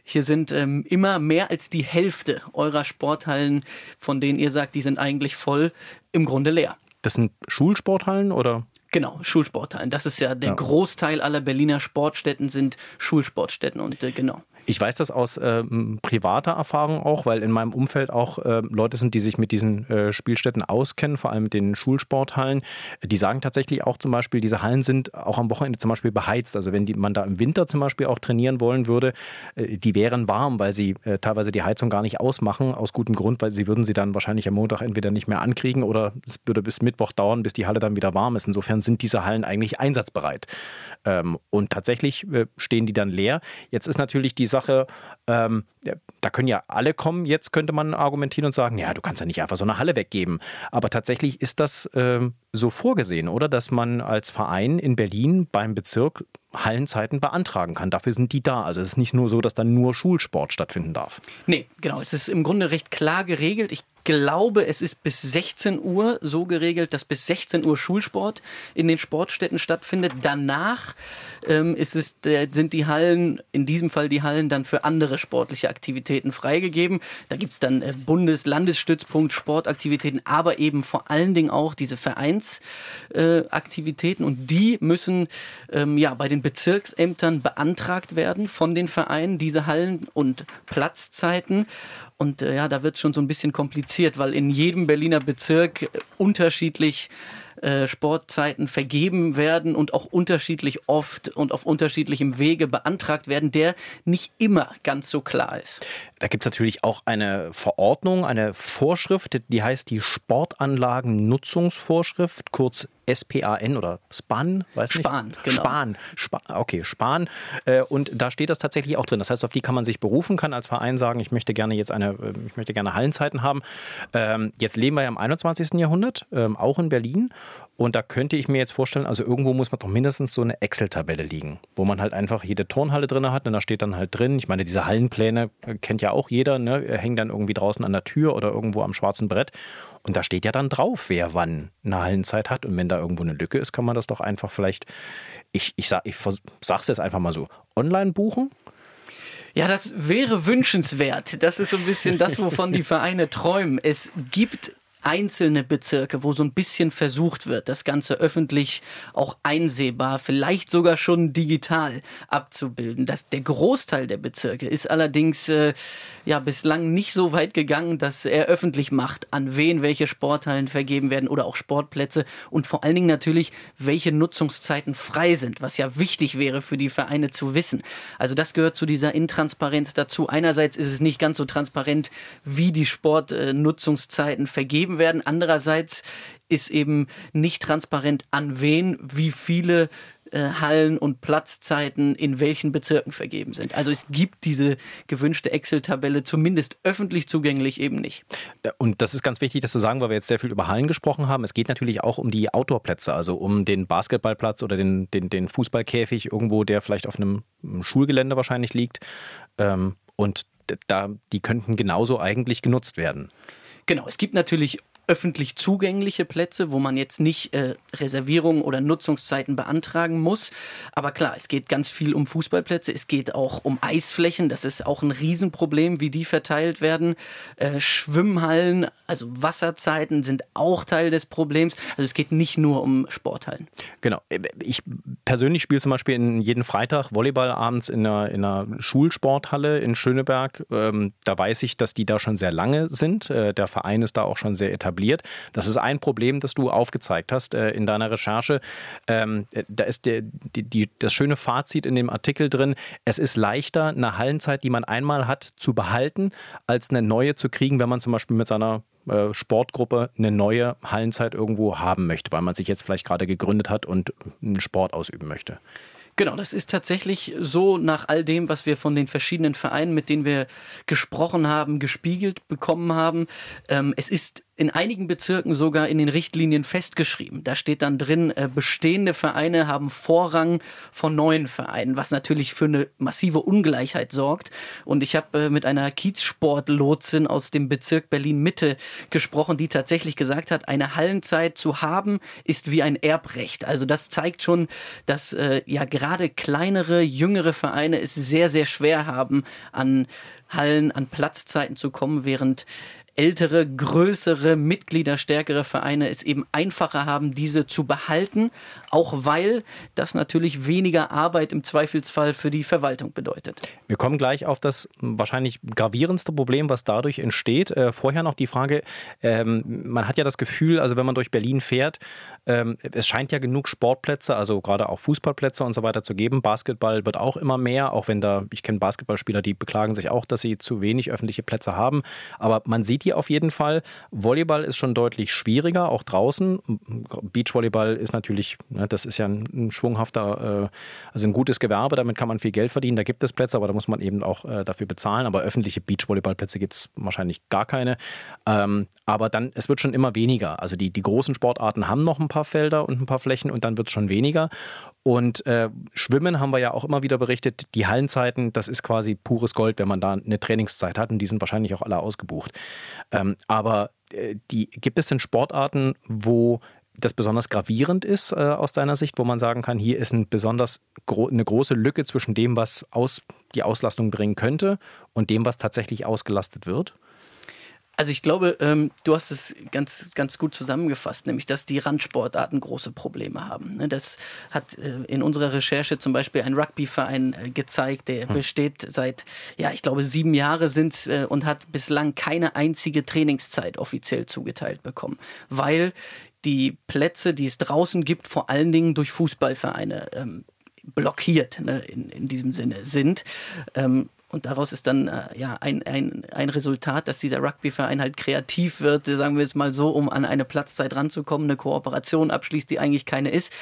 hier sind ähm, immer mehr als die Hälfte eurer Sporthallen, von denen ihr sagt, die sind eigentlich voll, im Grunde leer. Das sind Schulsporthallen oder? Genau, Schulsporthallen. Das ist ja der ja. Großteil aller Berliner Sportstätten sind Schulsportstätten und äh, genau. Ich weiß das aus äh, privater Erfahrung auch, weil in meinem Umfeld auch äh, Leute sind, die sich mit diesen äh, Spielstätten auskennen, vor allem mit den Schulsporthallen. Die sagen tatsächlich auch zum Beispiel, diese Hallen sind auch am Wochenende zum Beispiel beheizt. Also wenn die, man da im Winter zum Beispiel auch trainieren wollen würde, äh, die wären warm, weil sie äh, teilweise die Heizung gar nicht ausmachen, aus gutem Grund, weil sie würden sie dann wahrscheinlich am Montag entweder nicht mehr ankriegen oder es würde bis Mittwoch dauern, bis die Halle dann wieder warm ist. Insofern sind diese Hallen eigentlich einsatzbereit. Ähm, und tatsächlich äh, stehen die dann leer. Jetzt ist natürlich die Sache, ähm, da können ja alle kommen. Jetzt könnte man argumentieren und sagen, ja, du kannst ja nicht einfach so eine Halle weggeben. Aber tatsächlich ist das ähm, so vorgesehen, oder? Dass man als Verein in Berlin beim Bezirk Hallenzeiten beantragen kann. Dafür sind die da. Also es ist nicht nur so, dass dann nur Schulsport stattfinden darf. Nee, genau. Es ist im Grunde recht klar geregelt. Ich glaube, es ist bis 16 Uhr so geregelt, dass bis 16 Uhr Schulsport in den Sportstätten stattfindet. Danach ähm, ist es, äh, sind die Hallen, in diesem Fall die Hallen, dann für andere sportliche Aktivitäten freigegeben. Da gibt es dann äh, Bundes-, Landesstützpunkt, Sportaktivitäten, aber eben vor allen Dingen auch diese Vereinsaktivitäten. Äh, und die müssen ähm, ja bei den Bezirksämtern beantragt werden von den Vereinen, diese Hallen und Platzzeiten. Und äh, ja, da wird schon so ein bisschen kompliziert, weil in jedem Berliner Bezirk äh, unterschiedlich äh, Sportzeiten vergeben werden und auch unterschiedlich oft und auf unterschiedlichem Wege beantragt werden, der nicht immer ganz so klar ist. Da gibt es natürlich auch eine Verordnung, eine Vorschrift, die heißt die Sportanlagennutzungsvorschrift, kurz SPAN oder SPAN, weiß nicht. Span, genau. Span, Span, okay, Span. Äh, und da steht das tatsächlich auch drin. Das heißt, auf die kann man sich berufen, kann als Verein sagen, ich möchte gerne jetzt eine, äh, ich möchte gerne Hallenzeiten haben. Ähm, jetzt leben wir ja im 21. Jahrhundert, ähm, auch in Berlin. Und da könnte ich mir jetzt vorstellen, also irgendwo muss man doch mindestens so eine Excel-Tabelle liegen, wo man halt einfach jede Turnhalle drin hat und da steht dann halt drin, ich meine, diese Hallenpläne äh, kennt ja auch jeder, ne? hängen dann irgendwie draußen an der Tür oder irgendwo am schwarzen Brett. Und da steht ja dann drauf, wer wann eine Hallenzeit hat. Und wenn da irgendwo eine Lücke ist, kann man das doch einfach vielleicht, ich, ich, sag, ich sag's jetzt einfach mal so, online buchen. Ja, das wäre wünschenswert. Das ist so ein bisschen das, wovon die Vereine träumen. Es gibt einzelne Bezirke, wo so ein bisschen versucht wird, das Ganze öffentlich auch einsehbar, vielleicht sogar schon digital abzubilden. Das, der Großteil der Bezirke ist allerdings äh, ja bislang nicht so weit gegangen, dass er öffentlich macht, an wen welche Sporthallen vergeben werden oder auch Sportplätze und vor allen Dingen natürlich, welche Nutzungszeiten frei sind, was ja wichtig wäre für die Vereine zu wissen. Also das gehört zu dieser Intransparenz dazu. Einerseits ist es nicht ganz so transparent, wie die Sportnutzungszeiten vergeben vergeben werden. Andererseits ist eben nicht transparent, an wen wie viele äh, Hallen und Platzzeiten in welchen Bezirken vergeben sind. Also es gibt diese gewünschte Excel-Tabelle zumindest öffentlich zugänglich eben nicht. Und das ist ganz wichtig, das zu sagen, weil wir jetzt sehr viel über Hallen gesprochen haben. Es geht natürlich auch um die Outdoor-Plätze, also um den Basketballplatz oder den, den, den Fußballkäfig irgendwo, der vielleicht auf einem Schulgelände wahrscheinlich liegt. Ähm, und da, die könnten genauso eigentlich genutzt werden. Genau, es gibt natürlich öffentlich zugängliche Plätze, wo man jetzt nicht äh, Reservierungen oder Nutzungszeiten beantragen muss. Aber klar, es geht ganz viel um Fußballplätze, es geht auch um Eisflächen, das ist auch ein Riesenproblem, wie die verteilt werden. Äh, Schwimmhallen, also Wasserzeiten sind auch Teil des Problems. Also es geht nicht nur um Sporthallen. Genau. Ich persönlich spiele zum Beispiel jeden Freitag Volleyball abends in einer, in einer Schulsporthalle in Schöneberg. Ähm, da weiß ich, dass die da schon sehr lange sind. Äh, der Verein ist da auch schon sehr etabliert etabliert. Das ist ein Problem, das du aufgezeigt hast äh, in deiner Recherche. Ähm, da ist der, die, die, das schöne Fazit in dem Artikel drin. Es ist leichter, eine Hallenzeit, die man einmal hat, zu behalten, als eine neue zu kriegen, wenn man zum Beispiel mit seiner äh, Sportgruppe eine neue Hallenzeit irgendwo haben möchte, weil man sich jetzt vielleicht gerade gegründet hat und einen Sport ausüben möchte. Genau, das ist tatsächlich so nach all dem, was wir von den verschiedenen Vereinen, mit denen wir gesprochen haben, gespiegelt bekommen haben. Ähm, es ist in einigen Bezirken sogar in den Richtlinien festgeschrieben. Da steht dann drin, äh, bestehende Vereine haben Vorrang von neuen Vereinen, was natürlich für eine massive Ungleichheit sorgt. Und ich habe äh, mit einer Kiezsportlotsin aus dem Bezirk Berlin Mitte gesprochen, die tatsächlich gesagt hat, eine Hallenzeit zu haben ist wie ein Erbrecht. Also das zeigt schon, dass äh, ja gerade kleinere, jüngere Vereine es sehr, sehr schwer haben, an Hallen, an Platzzeiten zu kommen, während ältere, größere, mitgliederstärkere Vereine es eben einfacher haben, diese zu behalten, auch weil das natürlich weniger Arbeit im Zweifelsfall für die Verwaltung bedeutet. Wir kommen gleich auf das wahrscheinlich gravierendste Problem, was dadurch entsteht. Äh, vorher noch die Frage, ähm, man hat ja das Gefühl, also wenn man durch Berlin fährt, ähm, es scheint ja genug Sportplätze, also gerade auch Fußballplätze und so weiter zu geben. Basketball wird auch immer mehr, auch wenn da, ich kenne Basketballspieler, die beklagen sich auch, dass sie zu wenig öffentliche Plätze haben. Aber man sieht hier auf jeden Fall, Volleyball ist schon deutlich schwieriger, auch draußen. Beachvolleyball ist natürlich, ne, das ist ja ein, schwunghafter, äh, also ein gutes Gewerbe, damit kann man viel Geld verdienen. Da gibt es Plätze, aber da muss man eben auch äh, dafür bezahlen. Aber öffentliche Beachvolleyballplätze gibt es wahrscheinlich gar keine. Ähm, aber dann, es wird schon immer weniger. Also die, die großen Sportarten haben noch ein paar paar Felder und ein paar Flächen und dann wird es schon weniger. Und äh, Schwimmen haben wir ja auch immer wieder berichtet, die Hallenzeiten, das ist quasi pures Gold, wenn man da eine Trainingszeit hat und die sind wahrscheinlich auch alle ausgebucht. Ähm, aber äh, die, gibt es denn Sportarten, wo das besonders gravierend ist äh, aus deiner Sicht, wo man sagen kann, hier ist ein besonders gro eine große Lücke zwischen dem, was aus, die Auslastung bringen könnte und dem, was tatsächlich ausgelastet wird? Also ich glaube, ähm, du hast es ganz, ganz gut zusammengefasst, nämlich dass die Randsportarten große Probleme haben. Ne? Das hat äh, in unserer Recherche zum Beispiel ein Rugbyverein äh, gezeigt, der hm. besteht seit, ja, ich glaube, sieben Jahre sind äh, und hat bislang keine einzige Trainingszeit offiziell zugeteilt bekommen, weil die Plätze, die es draußen gibt, vor allen Dingen durch Fußballvereine ähm, blockiert ne, in, in diesem Sinne sind. Ähm, und daraus ist dann äh, ja ein, ein, ein Resultat, dass dieser Rugbyverein halt kreativ wird, sagen wir es mal so, um an eine Platzzeit ranzukommen, eine Kooperation abschließt, die eigentlich keine ist.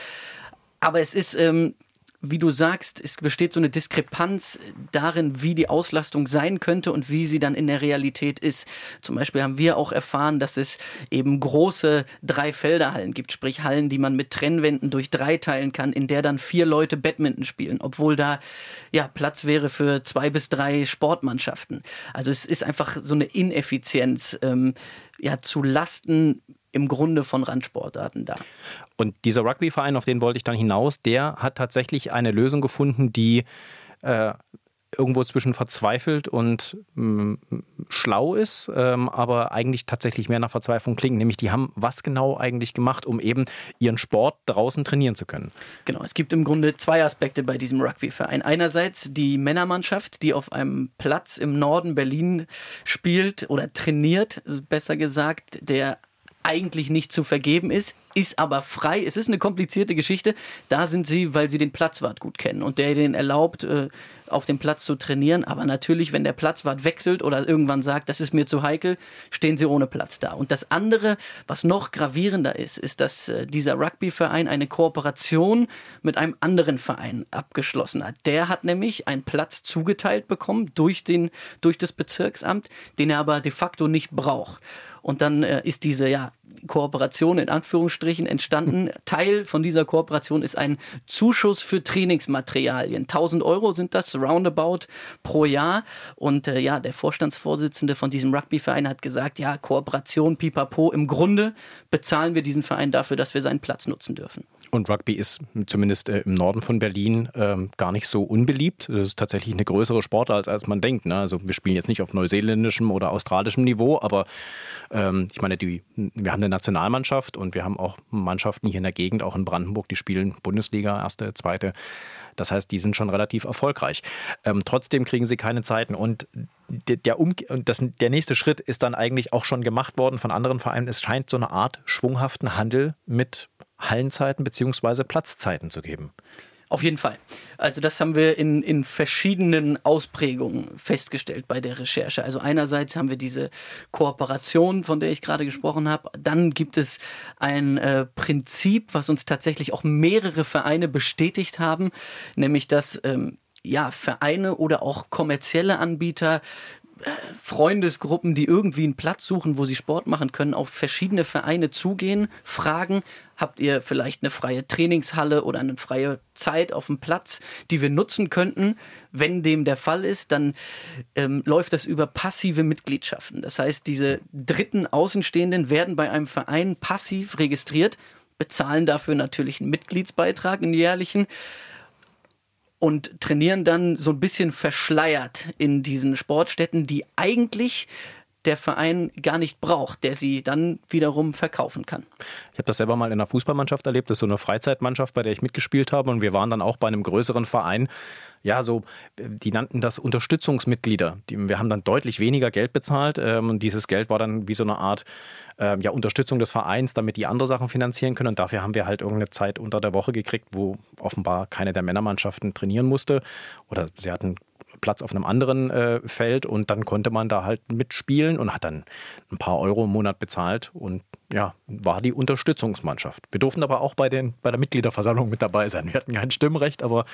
Aber es ist ähm, wie du sagst, es besteht so eine Diskrepanz darin, wie die Auslastung sein könnte und wie sie dann in der Realität ist. Zum Beispiel haben wir auch erfahren, dass es eben große Drei-Felder-Hallen gibt, sprich Hallen, die man mit Trennwänden durch drei teilen kann, in der dann vier Leute Badminton spielen, obwohl da ja Platz wäre für zwei bis drei Sportmannschaften. Also es ist einfach so eine Ineffizienz ähm, ja zu Lasten im Grunde von Randsportarten da. Und dieser Rugbyverein, auf den wollte ich dann hinaus, der hat tatsächlich eine Lösung gefunden, die äh, irgendwo zwischen verzweifelt und mh, mm, schlau ist, ähm, aber eigentlich tatsächlich mehr nach Verzweiflung klingt. Nämlich, die haben was genau eigentlich gemacht, um eben ihren Sport draußen trainieren zu können? Genau, es gibt im Grunde zwei Aspekte bei diesem Rugbyverein. Einerseits die Männermannschaft, die auf einem Platz im Norden Berlin spielt oder trainiert, besser gesagt, der eigentlich nicht zu vergeben ist, ist aber frei. Es ist eine komplizierte Geschichte. Da sind sie, weil sie den Platzwart gut kennen und der ihnen erlaubt, äh, auf dem Platz zu trainieren. Aber natürlich, wenn der Platzwart wechselt oder irgendwann sagt, das ist mir zu heikel, stehen sie ohne Platz da. Und das andere, was noch gravierender ist, ist, dass äh, dieser Rugbyverein eine Kooperation mit einem anderen Verein abgeschlossen hat. Der hat nämlich einen Platz zugeteilt bekommen durch, den, durch das Bezirksamt, den er aber de facto nicht braucht. Und dann äh, ist diese ja, Kooperation in Anführungsstrichen entstanden. Teil von dieser Kooperation ist ein Zuschuss für Trainingsmaterialien. 1000 Euro sind das roundabout pro Jahr. Und äh, ja, der Vorstandsvorsitzende von diesem Rugbyverein hat gesagt, ja, Kooperation, pipapo, im Grunde bezahlen wir diesen Verein dafür, dass wir seinen Platz nutzen dürfen. Und Rugby ist zumindest äh, im Norden von Berlin ähm, gar nicht so unbeliebt. Es ist tatsächlich eine größere Sportart, als man denkt. Ne? Also wir spielen jetzt nicht auf neuseeländischem oder australischem Niveau, aber ähm, ich meine, die, wir haben eine Nationalmannschaft und wir haben auch Mannschaften hier in der Gegend, auch in Brandenburg, die spielen Bundesliga, erste, zweite. Das heißt, die sind schon relativ erfolgreich. Ähm, trotzdem kriegen sie keine Zeiten. Und der, um das, der nächste Schritt ist dann eigentlich auch schon gemacht worden von anderen Vereinen. Es scheint so eine Art schwunghaften Handel mit Hallenzeiten bzw. Platzzeiten zu geben. Auf jeden Fall. Also das haben wir in, in verschiedenen Ausprägungen festgestellt bei der Recherche. Also einerseits haben wir diese Kooperation, von der ich gerade gesprochen habe. Dann gibt es ein äh, Prinzip, was uns tatsächlich auch mehrere Vereine bestätigt haben, nämlich dass ähm, ja, Vereine oder auch kommerzielle Anbieter Freundesgruppen, die irgendwie einen Platz suchen, wo sie Sport machen können, auf verschiedene Vereine zugehen, fragen, habt ihr vielleicht eine freie Trainingshalle oder eine freie Zeit auf dem Platz, die wir nutzen könnten? Wenn dem der Fall ist, dann ähm, läuft das über passive Mitgliedschaften. Das heißt, diese dritten Außenstehenden werden bei einem Verein passiv registriert, bezahlen dafür natürlich einen Mitgliedsbeitrag, einen jährlichen und trainieren dann so ein bisschen verschleiert in diesen Sportstätten, die eigentlich der Verein gar nicht braucht, der sie dann wiederum verkaufen kann. Ich habe das selber mal in einer Fußballmannschaft erlebt, das ist so eine Freizeitmannschaft, bei der ich mitgespielt habe und wir waren dann auch bei einem größeren Verein. Ja, so, die nannten das Unterstützungsmitglieder. Die, wir haben dann deutlich weniger Geld bezahlt ähm, und dieses Geld war dann wie so eine Art ähm, ja, Unterstützung des Vereins, damit die andere Sachen finanzieren können. Und dafür haben wir halt irgendeine Zeit unter der Woche gekriegt, wo offenbar keine der Männermannschaften trainieren musste oder sie hatten Platz auf einem anderen äh, Feld und dann konnte man da halt mitspielen und hat dann ein paar Euro im Monat bezahlt und ja, war die Unterstützungsmannschaft. Wir durften aber auch bei, den, bei der Mitgliederversammlung mit dabei sein. Wir hatten kein Stimmrecht, aber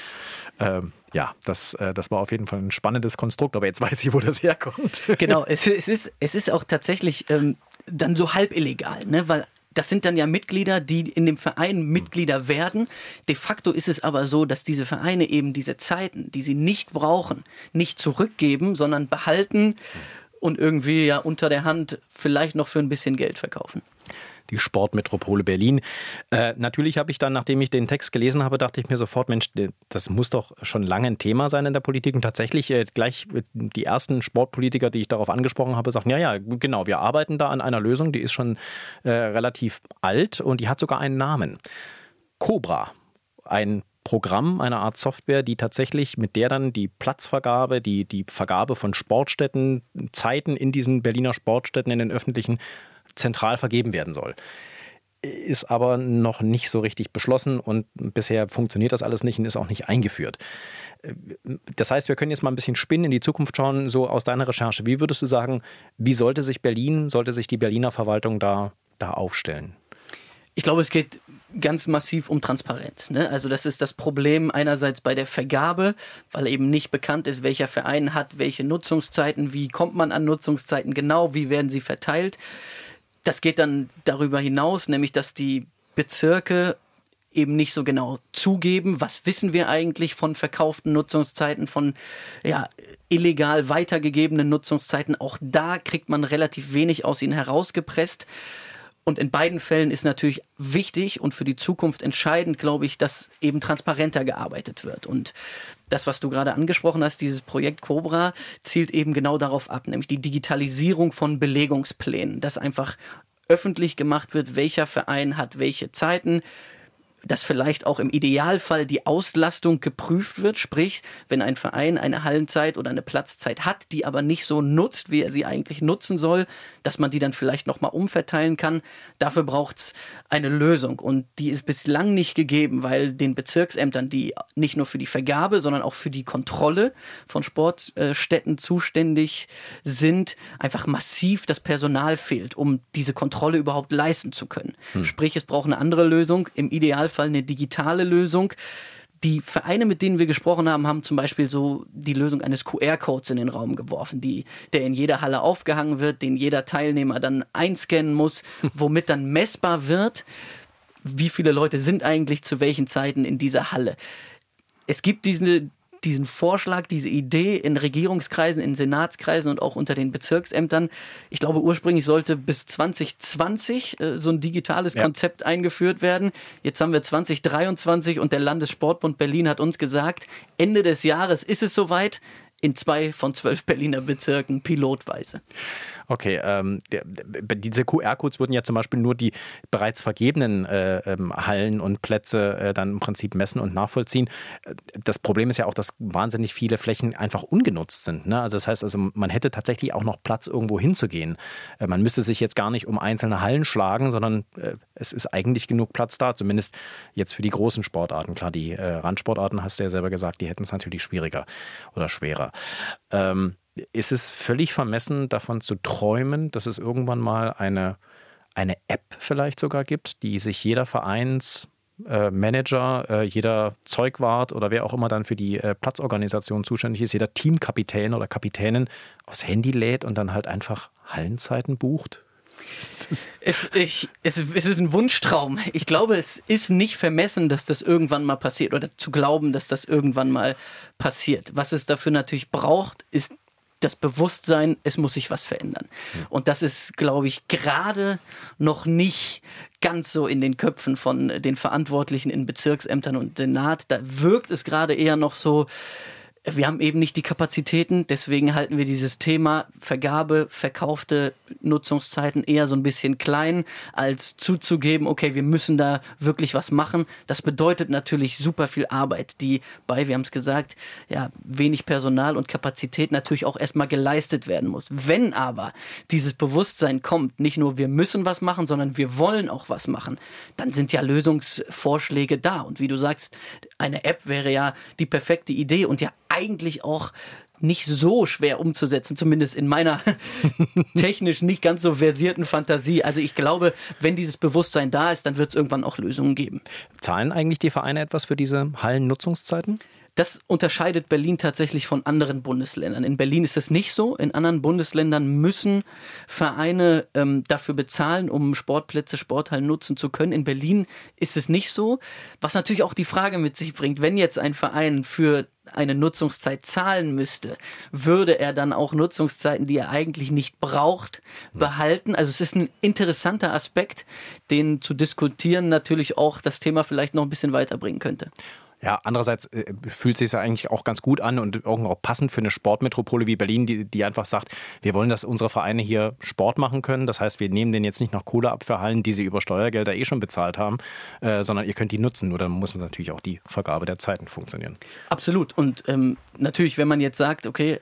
ähm, ja, das, äh, das war auf jeden Fall ein spannendes Konstrukt. Aber jetzt <laughs> weiß ich, wo das herkommt. Genau, es, es, ist, es ist auch tatsächlich ähm, dann so halb illegal, ne? weil das sind dann ja Mitglieder, die in dem Verein Mitglieder werden. De facto ist es aber so, dass diese Vereine eben diese Zeiten, die sie nicht brauchen, nicht zurückgeben, sondern behalten und irgendwie ja unter der Hand vielleicht noch für ein bisschen Geld verkaufen die Sportmetropole Berlin. Äh, natürlich habe ich dann, nachdem ich den Text gelesen habe, dachte ich mir sofort, Mensch, das muss doch schon lange ein Thema sein in der Politik. Und tatsächlich äh, gleich die ersten Sportpolitiker, die ich darauf angesprochen habe, sagten, ja, ja, genau, wir arbeiten da an einer Lösung, die ist schon äh, relativ alt und die hat sogar einen Namen. Cobra, ein Programm, eine Art Software, die tatsächlich mit der dann die Platzvergabe, die, die Vergabe von Sportstätten, Zeiten in diesen Berliner Sportstätten, in den öffentlichen zentral vergeben werden soll. Ist aber noch nicht so richtig beschlossen und bisher funktioniert das alles nicht und ist auch nicht eingeführt. Das heißt, wir können jetzt mal ein bisschen spinnen, in die Zukunft schauen, so aus deiner Recherche. Wie würdest du sagen, wie sollte sich Berlin, sollte sich die Berliner Verwaltung da, da aufstellen? Ich glaube, es geht ganz massiv um Transparenz. Ne? Also das ist das Problem einerseits bei der Vergabe, weil eben nicht bekannt ist, welcher Verein hat welche Nutzungszeiten, wie kommt man an Nutzungszeiten genau, wie werden sie verteilt. Das geht dann darüber hinaus, nämlich dass die Bezirke eben nicht so genau zugeben, was wissen wir eigentlich von verkauften Nutzungszeiten, von ja, illegal weitergegebenen Nutzungszeiten. Auch da kriegt man relativ wenig aus ihnen herausgepresst. Und in beiden Fällen ist natürlich wichtig und für die Zukunft entscheidend, glaube ich, dass eben transparenter gearbeitet wird. Und das, was du gerade angesprochen hast, dieses Projekt Cobra, zielt eben genau darauf ab, nämlich die Digitalisierung von Belegungsplänen, dass einfach öffentlich gemacht wird, welcher Verein hat welche Zeiten, dass vielleicht auch im Idealfall die Auslastung geprüft wird, sprich, wenn ein Verein eine Hallenzeit oder eine Platzzeit hat, die aber nicht so nutzt, wie er sie eigentlich nutzen soll, dass man die dann vielleicht nochmal umverteilen kann. Dafür braucht es eine Lösung und die ist bislang nicht gegeben, weil den Bezirksämtern, die nicht nur für die Vergabe, sondern auch für die Kontrolle von Sportstätten zuständig sind, einfach massiv das Personal fehlt, um diese Kontrolle überhaupt leisten zu können. Hm. Sprich, es braucht eine andere Lösung. Im Idealfall eine digitale Lösung. Die Vereine, mit denen wir gesprochen haben, haben zum Beispiel so die Lösung eines QR-Codes in den Raum geworfen, die, der in jeder Halle aufgehangen wird, den jeder Teilnehmer dann einscannen muss, womit dann messbar wird, wie viele Leute sind eigentlich zu welchen Zeiten in dieser Halle. Es gibt diese, diesen Vorschlag, diese Idee in Regierungskreisen, in Senatskreisen und auch unter den Bezirksämtern. Ich glaube, ursprünglich sollte bis 2020 äh, so ein digitales ja. Konzept eingeführt werden. Jetzt haben wir 2023 und der Landessportbund Berlin hat uns gesagt, Ende des Jahres ist es soweit in zwei von zwölf Berliner Bezirken pilotweise. Okay, ähm, der, diese QR-Codes würden ja zum Beispiel nur die bereits vergebenen äh, ähm, Hallen und Plätze äh, dann im Prinzip messen und nachvollziehen. Das Problem ist ja auch, dass wahnsinnig viele Flächen einfach ungenutzt sind. Ne? Also das heißt, also man hätte tatsächlich auch noch Platz, irgendwo hinzugehen. Äh, man müsste sich jetzt gar nicht um einzelne Hallen schlagen, sondern äh, es ist eigentlich genug Platz da, zumindest jetzt für die großen Sportarten. Klar, die äh, Randsportarten, hast du ja selber gesagt, die hätten es natürlich schwieriger oder schwerer. Ähm, ist es völlig vermessen, davon zu träumen, dass es irgendwann mal eine, eine App vielleicht sogar gibt, die sich jeder Vereinsmanager, äh, äh, jeder Zeugwart oder wer auch immer dann für die äh, Platzorganisation zuständig ist, jeder Teamkapitän oder Kapitänin aufs Handy lädt und dann halt einfach Hallenzeiten bucht? Es, ich, es, es, ist ein Wunschtraum. Ich glaube, es ist nicht vermessen, dass das irgendwann mal passiert oder zu glauben, dass das irgendwann mal passiert. Was es dafür natürlich braucht, ist das Bewusstsein, es muss sich was verändern. Und das ist, glaube ich, gerade noch nicht ganz so in den Köpfen von den Verantwortlichen in Bezirksämtern und Senat. Da wirkt es gerade eher noch so, wir haben eben nicht die Kapazitäten, deswegen halten wir dieses Thema Vergabe, verkaufte Nutzungszeiten eher so ein bisschen klein, als zuzugeben, okay, wir müssen da wirklich was machen. Das bedeutet natürlich super viel Arbeit, die bei, wir haben es gesagt, ja, wenig Personal und Kapazität natürlich auch erstmal geleistet werden muss. Wenn aber dieses Bewusstsein kommt, nicht nur wir müssen was machen, sondern wir wollen auch was machen, dann sind ja Lösungsvorschläge da. Und wie du sagst, eine App wäre ja die perfekte Idee und ja eigentlich auch nicht so schwer umzusetzen, zumindest in meiner <laughs> technisch nicht ganz so versierten Fantasie. Also ich glaube, wenn dieses Bewusstsein da ist, dann wird es irgendwann auch Lösungen geben. Zahlen eigentlich die Vereine etwas für diese Hallennutzungszeiten? Das unterscheidet Berlin tatsächlich von anderen Bundesländern. In Berlin ist es nicht so. In anderen Bundesländern müssen Vereine ähm, dafür bezahlen, um Sportplätze, Sporthallen nutzen zu können. In Berlin ist es nicht so. Was natürlich auch die Frage mit sich bringt, wenn jetzt ein Verein für eine Nutzungszeit zahlen müsste, würde er dann auch Nutzungszeiten, die er eigentlich nicht braucht, behalten. Also es ist ein interessanter Aspekt, den zu diskutieren natürlich auch das Thema vielleicht noch ein bisschen weiterbringen könnte. Ja, andererseits äh, fühlt sich ja eigentlich auch ganz gut an und irgendwie auch passend für eine Sportmetropole wie Berlin, die, die einfach sagt, wir wollen, dass unsere Vereine hier Sport machen können. Das heißt, wir nehmen denen jetzt nicht noch Kohle ab für Hallen, die sie über Steuergelder eh schon bezahlt haben, äh, sondern ihr könnt die nutzen. Nur dann muss natürlich auch die Vergabe der Zeiten funktionieren. Absolut. Und ähm, natürlich, wenn man jetzt sagt, okay,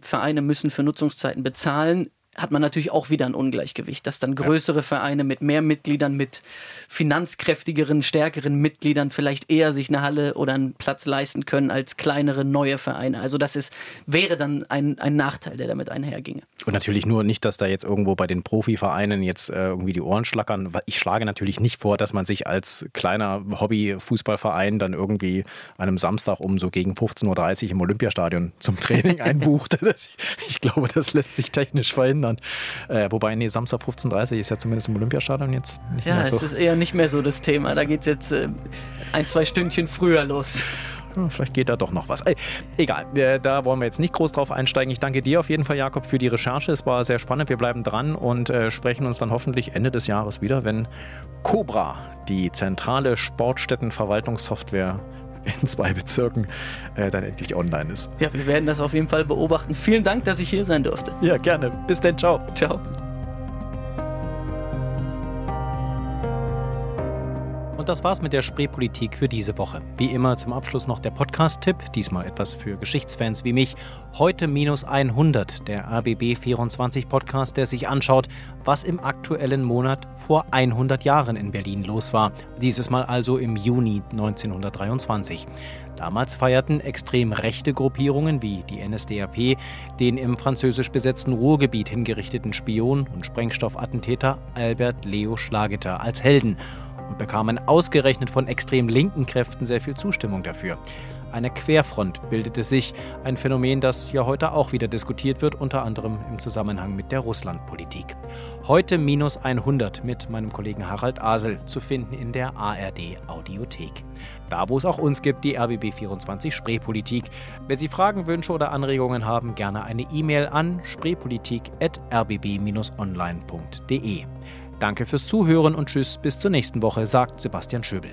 Vereine müssen für Nutzungszeiten bezahlen, hat man natürlich auch wieder ein Ungleichgewicht, dass dann größere Vereine mit mehr Mitgliedern, mit finanzkräftigeren, stärkeren Mitgliedern vielleicht eher sich eine Halle oder einen Platz leisten können als kleinere neue Vereine. Also das ist, wäre dann ein, ein Nachteil, der damit einherginge. Und natürlich nur nicht, dass da jetzt irgendwo bei den Profivereinen jetzt äh, irgendwie die Ohren schlackern. Ich schlage natürlich nicht vor, dass man sich als kleiner Hobby-Fußballverein dann irgendwie an einem Samstag um so gegen 15.30 Uhr im Olympiastadion zum Training <laughs> einbucht. Ich glaube, das lässt sich technisch verhindern. Äh, wobei, nee, Samstag 15.30 Uhr ist ja zumindest im Olympiastadion jetzt nicht ja, mehr so. Ja, es ist eher nicht mehr so das Thema. Da geht es jetzt äh, ein, zwei Stündchen früher los. vielleicht geht da doch noch was. Egal, da wollen wir jetzt nicht groß drauf einsteigen. Ich danke dir auf jeden Fall, Jakob, für die Recherche. Es war sehr spannend. Wir bleiben dran und äh, sprechen uns dann hoffentlich Ende des Jahres wieder, wenn Cobra, die zentrale Sportstättenverwaltungssoftware, in zwei Bezirken äh, dann endlich online ist. Ja, wir werden das auf jeden Fall beobachten. Vielen Dank, dass ich hier sein durfte. Ja, gerne. Bis dann. Ciao. Ciao. Das war's mit der Spreepolitik für diese Woche. Wie immer zum Abschluss noch der Podcast-Tipp, diesmal etwas für Geschichtsfans wie mich. Heute minus 100, der RBB 24 Podcast, der sich anschaut, was im aktuellen Monat vor 100 Jahren in Berlin los war. Dieses Mal also im Juni 1923. Damals feierten extrem rechte Gruppierungen wie die NSDAP den im französisch besetzten Ruhrgebiet hingerichteten Spion und Sprengstoffattentäter Albert Leo Schlageter als Helden und bekamen ausgerechnet von extrem linken Kräften sehr viel Zustimmung dafür. Eine Querfront bildete sich, ein Phänomen, das ja heute auch wieder diskutiert wird, unter anderem im Zusammenhang mit der Russlandpolitik. Heute minus 100 mit meinem Kollegen Harald Asel zu finden in der ARD Audiothek. Da, wo es auch uns gibt, die RBB24 Spreepolitik. Wenn Sie Fragen, Wünsche oder Anregungen haben, gerne eine E-Mail an spreepolitik.rbb-online.de. Danke fürs Zuhören und tschüss bis zur nächsten Woche, sagt Sebastian Schöbel.